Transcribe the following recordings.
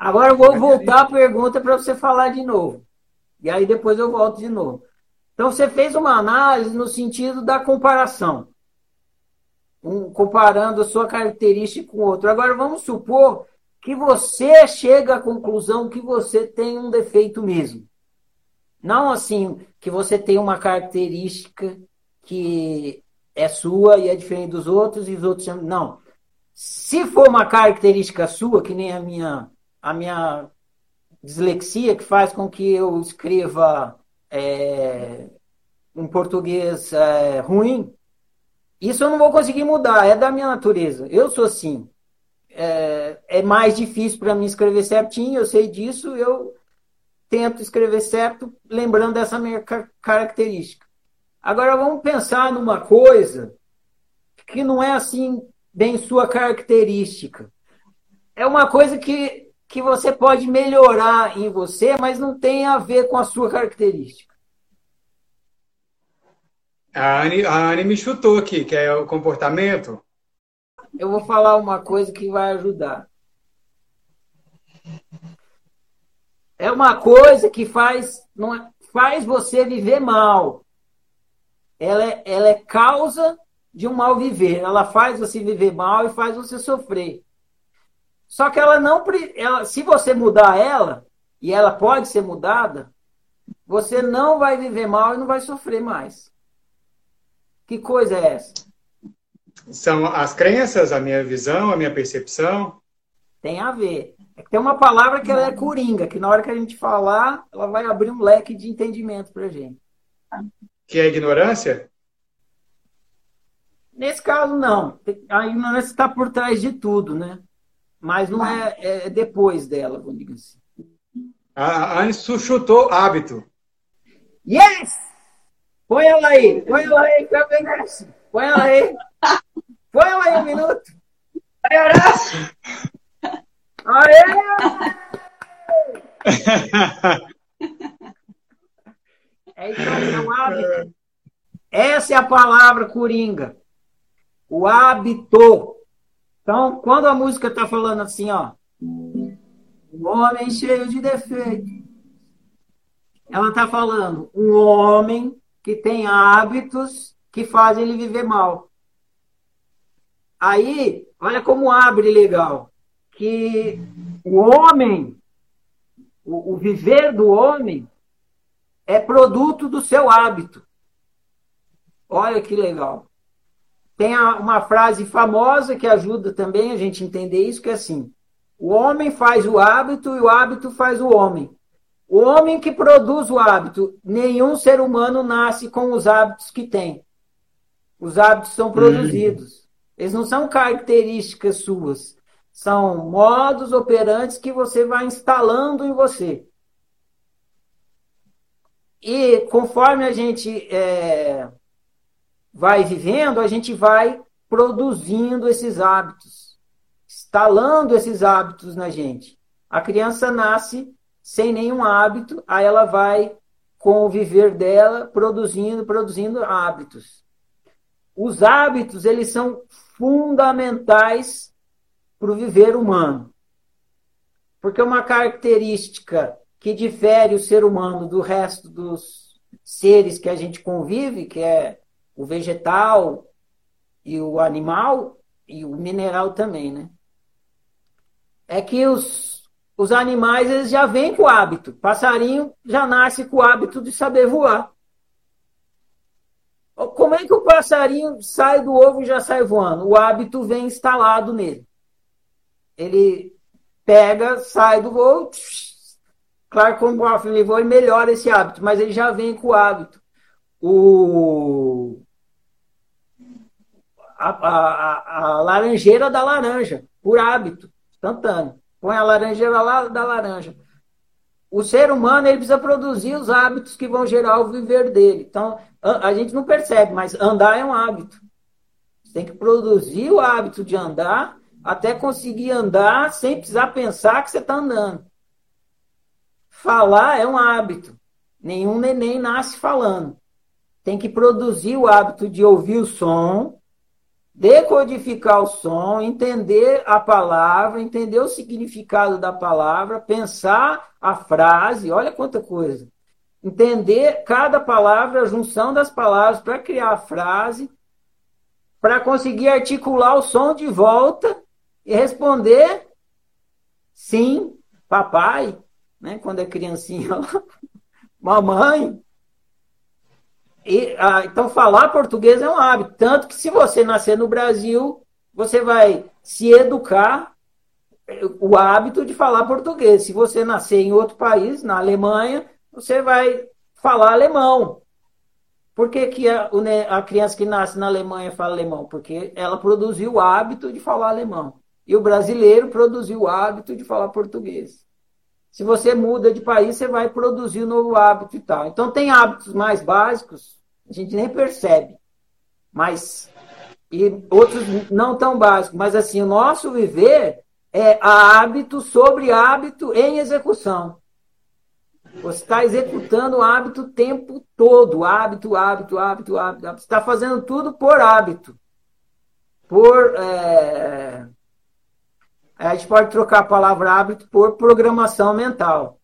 Agora eu vou voltar a pergunta para você falar de novo. E aí depois eu volto de novo. Então você fez uma análise no sentido da comparação. Um, comparando a sua característica com outro. Agora vamos supor que você chega à conclusão que você tem um defeito mesmo. Não assim que você tem uma característica que é sua e é diferente dos outros e os outros não. Se for uma característica sua, que nem a minha a minha dislexia que faz com que eu escreva é, um português é, ruim, isso eu não vou conseguir mudar, é da minha natureza. Eu sou assim. É, é mais difícil para mim escrever certinho, eu sei disso, eu tento escrever certo, lembrando dessa minha característica. Agora vamos pensar numa coisa que não é assim bem sua característica. É uma coisa que que você pode melhorar em você, mas não tem a ver com a sua característica. A Anne, a Anne me chutou aqui, que é o comportamento. Eu vou falar uma coisa que vai ajudar. É uma coisa que faz, não é, faz você viver mal. Ela é, ela é causa de um mal viver. Ela faz você viver mal e faz você sofrer. Só que ela não. Ela, se você mudar ela, e ela pode ser mudada, você não vai viver mal e não vai sofrer mais. Que coisa é essa? São as crenças, a minha visão, a minha percepção. Tem a ver. É que tem uma palavra que ela é coringa, que na hora que a gente falar, ela vai abrir um leque de entendimento pra gente. Que é a ignorância? Nesse caso, não. A ignorância está por trás de tudo, né? Mas não é, é depois dela, vamos dizer assim. A Anne chutou hábito. Yes! Põe ela aí, põe ela aí, que eu Põe ela aí. Põe ela aí um minuto. Aí, Horácio! Aê! É isso aí, é um hábito. Essa é a palavra coringa. O hábito. Então, quando a música está falando assim, ó, um homem cheio de defeito, ela está falando um homem que tem hábitos que fazem ele viver mal. Aí, olha como abre legal, que o homem, o, o viver do homem, é produto do seu hábito. Olha que legal. Tem uma frase famosa que ajuda também a gente entender isso, que é assim: o homem faz o hábito e o hábito faz o homem. O homem que produz o hábito, nenhum ser humano nasce com os hábitos que tem. Os hábitos são produzidos. Eles não são características suas. São modos operantes que você vai instalando em você. E conforme a gente é, vai vivendo, a gente vai produzindo esses hábitos, instalando esses hábitos na gente. A criança nasce sem nenhum hábito, aí ela vai, com o viver dela, produzindo, produzindo hábitos. Os hábitos, eles são fundamentais para o viver humano. Porque uma característica que difere o ser humano do resto dos seres que a gente convive, que é o vegetal e o animal e o mineral também, né? É que os, os animais eles já vêm com o hábito. Passarinho já nasce com o hábito de saber voar. Como é que o passarinho sai do ovo e já sai voando? O hábito vem instalado nele. Ele pega, sai do voo, claro, como o voa, ele melhora esse hábito, mas ele já vem com o hábito. O, a, a, a laranjeira da laranja, por hábito, instantâneo. Põe a laranjeira lá da laranja. O ser humano ele precisa produzir os hábitos que vão gerar o viver dele. Então, a, a gente não percebe, mas andar é um hábito. Você tem que produzir o hábito de andar até conseguir andar sem precisar pensar que você está andando. Falar é um hábito. Nenhum neném nasce falando. Tem que produzir o hábito de ouvir o som, decodificar o som, entender a palavra, entender o significado da palavra, pensar a frase, olha quanta coisa. Entender cada palavra, a junção das palavras para criar a frase, para conseguir articular o som de volta e responder sim, papai, né? Quando é criancinha, mamãe. E, ah, então, falar português é um hábito. Tanto que, se você nascer no Brasil, você vai se educar eh, o hábito de falar português. Se você nascer em outro país, na Alemanha, você vai falar alemão. Por que, que a, a criança que nasce na Alemanha fala alemão? Porque ela produziu o hábito de falar alemão. E o brasileiro produziu o hábito de falar português. Se você muda de país, você vai produzir um novo hábito e tal. Então, tem hábitos mais básicos, a gente nem percebe. Mas, e outros não tão básicos. Mas, assim, o nosso viver é hábito sobre hábito em execução. Você está executando o hábito o tempo todo. Hábito, hábito, hábito, hábito. Você está fazendo tudo por hábito. Por. É a gente pode trocar a palavra hábito por programação mental.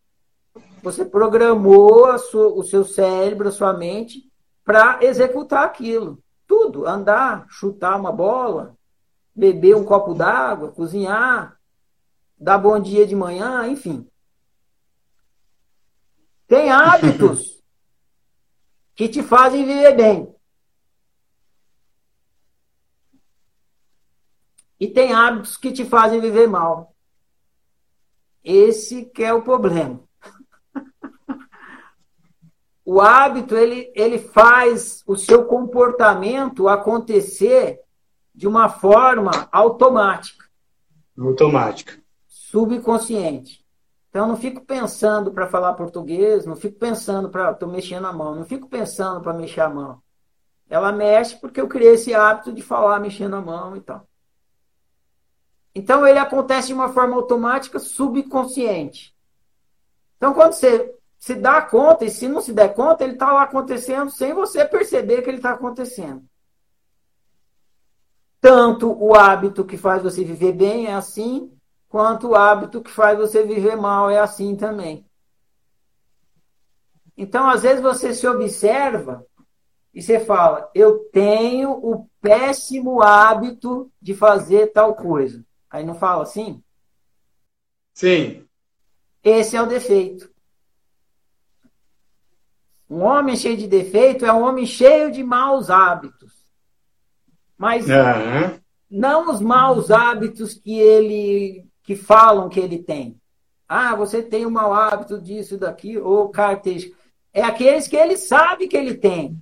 Você programou sua, o seu cérebro, a sua mente, para executar aquilo. Tudo. Andar, chutar uma bola, beber um copo d'água, cozinhar, dar bom dia de manhã, enfim. Tem hábitos que te fazem viver bem. E tem hábitos que te fazem viver mal. Esse que é o problema. o hábito, ele, ele faz o seu comportamento acontecer de uma forma automática. Automática. Subconsciente. Então, não fico pensando para falar português, não fico pensando para. Estou mexendo a mão, não fico pensando para mexer a mão. Ela mexe porque eu criei esse hábito de falar mexendo a mão e tal. Então ele acontece de uma forma automática, subconsciente. Então quando você se dá conta, e se não se der conta, ele está lá acontecendo sem você perceber que ele está acontecendo. Tanto o hábito que faz você viver bem é assim, quanto o hábito que faz você viver mal é assim também. Então, às vezes você se observa e você fala: Eu tenho o péssimo hábito de fazer tal coisa. Aí não fala assim? Sim. Esse é o defeito. Um homem cheio de defeito é um homem cheio de maus hábitos. Mas uhum. não os maus hábitos que ele que falam que ele tem. Ah, você tem um mau hábito disso, daqui, ou característica. É aqueles que ele sabe que ele tem.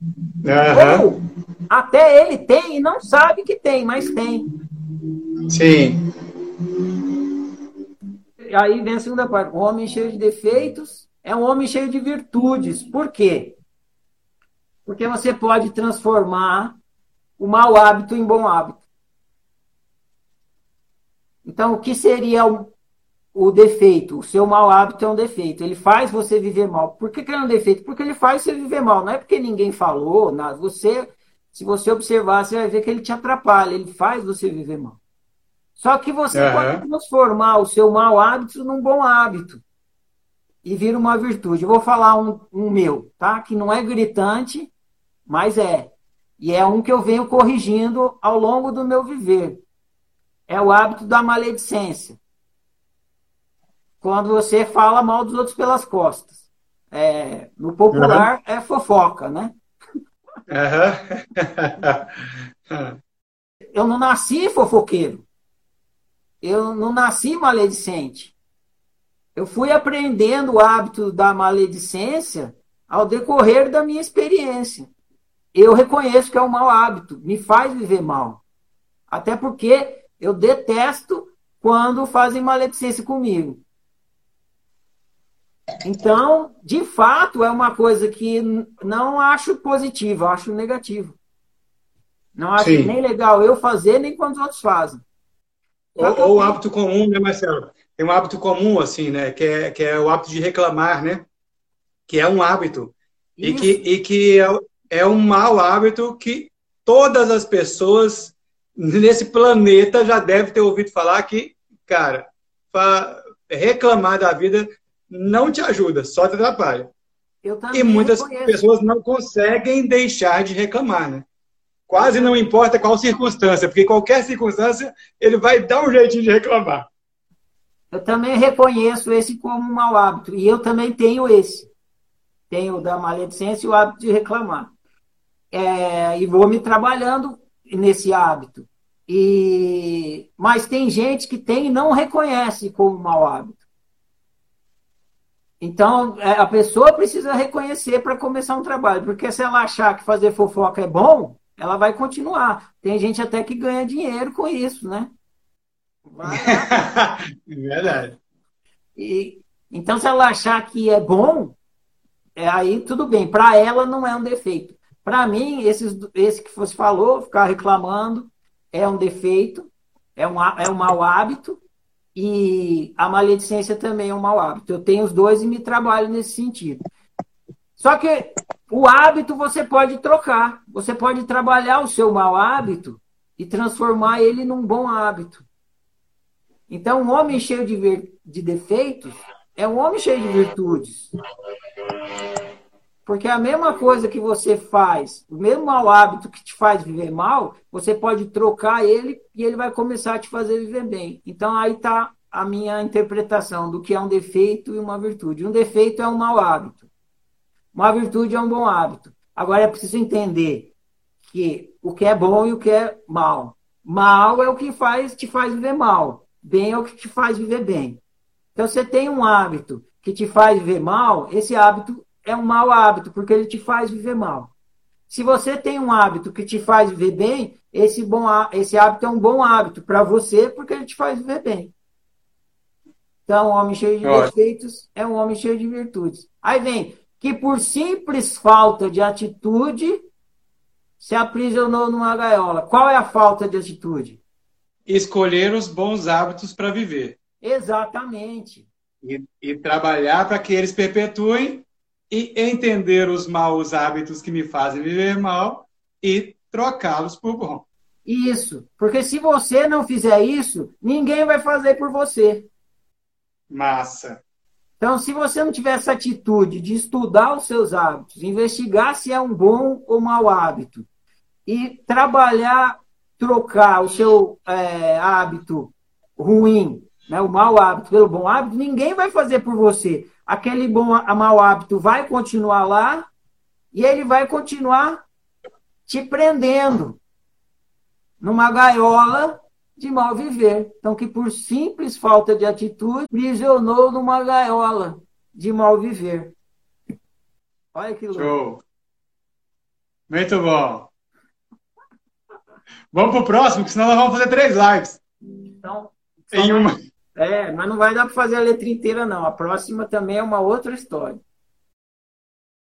Uhum. Ou até ele tem e não sabe que tem, mas tem. Sim. Aí vem a segunda parte. Um homem cheio de defeitos é um homem cheio de virtudes. Por quê? Porque você pode transformar o mau hábito em bom hábito. Então, o que seria o, o defeito? O seu mau hábito é um defeito. Ele faz você viver mal. Por que, que é um defeito? Porque ele faz você viver mal. Não é porque ninguém falou, nada. Você, se você observar, você vai ver que ele te atrapalha. Ele faz você viver mal. Só que você uhum. pode transformar o seu mau hábito num bom hábito e vira uma virtude. Eu vou falar um, um meu, tá? Que não é gritante, mas é. E é um que eu venho corrigindo ao longo do meu viver. É o hábito da maledicência. Quando você fala mal dos outros pelas costas. É, no popular uhum. é fofoca, né? Uhum. eu não nasci fofoqueiro eu não nasci maledicente. Eu fui aprendendo o hábito da maledicência ao decorrer da minha experiência. Eu reconheço que é um mau hábito, me faz viver mal. Até porque eu detesto quando fazem maledicência comigo. Então, de fato, é uma coisa que não acho positiva, acho negativo. Não acho Sim. nem legal eu fazer, nem quando os outros fazem. Ou, ou o hábito comum, né, Marcelo? Tem um hábito comum, assim, né? Que é, que é o hábito de reclamar, né? Que é um hábito. E que, e que é, é um mau hábito que todas as pessoas nesse planeta já deve ter ouvido falar que, cara, reclamar da vida não te ajuda, só te atrapalha. e muitas reconheço. pessoas não conseguem deixar de reclamar, né? Quase não importa qual circunstância, porque qualquer circunstância ele vai dar um jeitinho de reclamar. Eu também reconheço esse como um mau hábito. E eu também tenho esse. Tenho da maledicência e o hábito de reclamar. É, e vou me trabalhando nesse hábito. E Mas tem gente que tem e não reconhece como mau hábito. Então, é, a pessoa precisa reconhecer para começar um trabalho. Porque se ela achar que fazer fofoca é bom, ela vai continuar. Tem gente até que ganha dinheiro com isso, né? Verdade. E, então, se ela achar que é bom, é, aí tudo bem. Para ela não é um defeito. Para mim, esses, esse que você falou, ficar reclamando, é um defeito, é um, é um mau hábito. E a maledicência também é um mau hábito. Eu tenho os dois e me trabalho nesse sentido. Só que o hábito você pode trocar. Você pode trabalhar o seu mau hábito e transformar ele num bom hábito. Então, um homem cheio de, de defeitos é um homem cheio de virtudes. Porque a mesma coisa que você faz, o mesmo mau hábito que te faz viver mal, você pode trocar ele e ele vai começar a te fazer viver bem. Então aí está a minha interpretação do que é um defeito e uma virtude. Um defeito é um mau hábito. Uma virtude é um bom hábito. Agora é preciso entender que o que é bom e o que é mal. Mal é o que faz te faz viver mal bem é o que te faz viver bem. Então, você tem um hábito que te faz viver mal, esse hábito é um mau hábito, porque ele te faz viver mal. Se você tem um hábito que te faz viver bem, esse, bom, esse hábito é um bom hábito para você, porque ele te faz viver bem. Então, um homem cheio de defeitos é um homem cheio de virtudes. Aí vem que por simples falta de atitude se aprisionou numa gaiola. Qual é a falta de atitude? escolher os bons hábitos para viver. Exatamente. E, e trabalhar para que eles perpetuem e entender os maus hábitos que me fazem viver mal e trocá-los por bom. Isso, porque se você não fizer isso, ninguém vai fazer por você. Massa. Então, se você não tiver essa atitude de estudar os seus hábitos, investigar se é um bom ou mau hábito, e trabalhar trocar o seu é, hábito ruim, né, o mau hábito pelo bom hábito, ninguém vai fazer por você. Aquele bom a mau hábito vai continuar lá e ele vai continuar te prendendo numa gaiola de mal viver. Então, que por simples falta de atitude, prisionou numa gaiola de mal viver. Olha que louco. Show. Muito bom. Vamos pro próximo, que senão nós vamos fazer três lives. Então, em uma. É, mas não vai dar para fazer a letra inteira, não. A próxima também é uma outra história.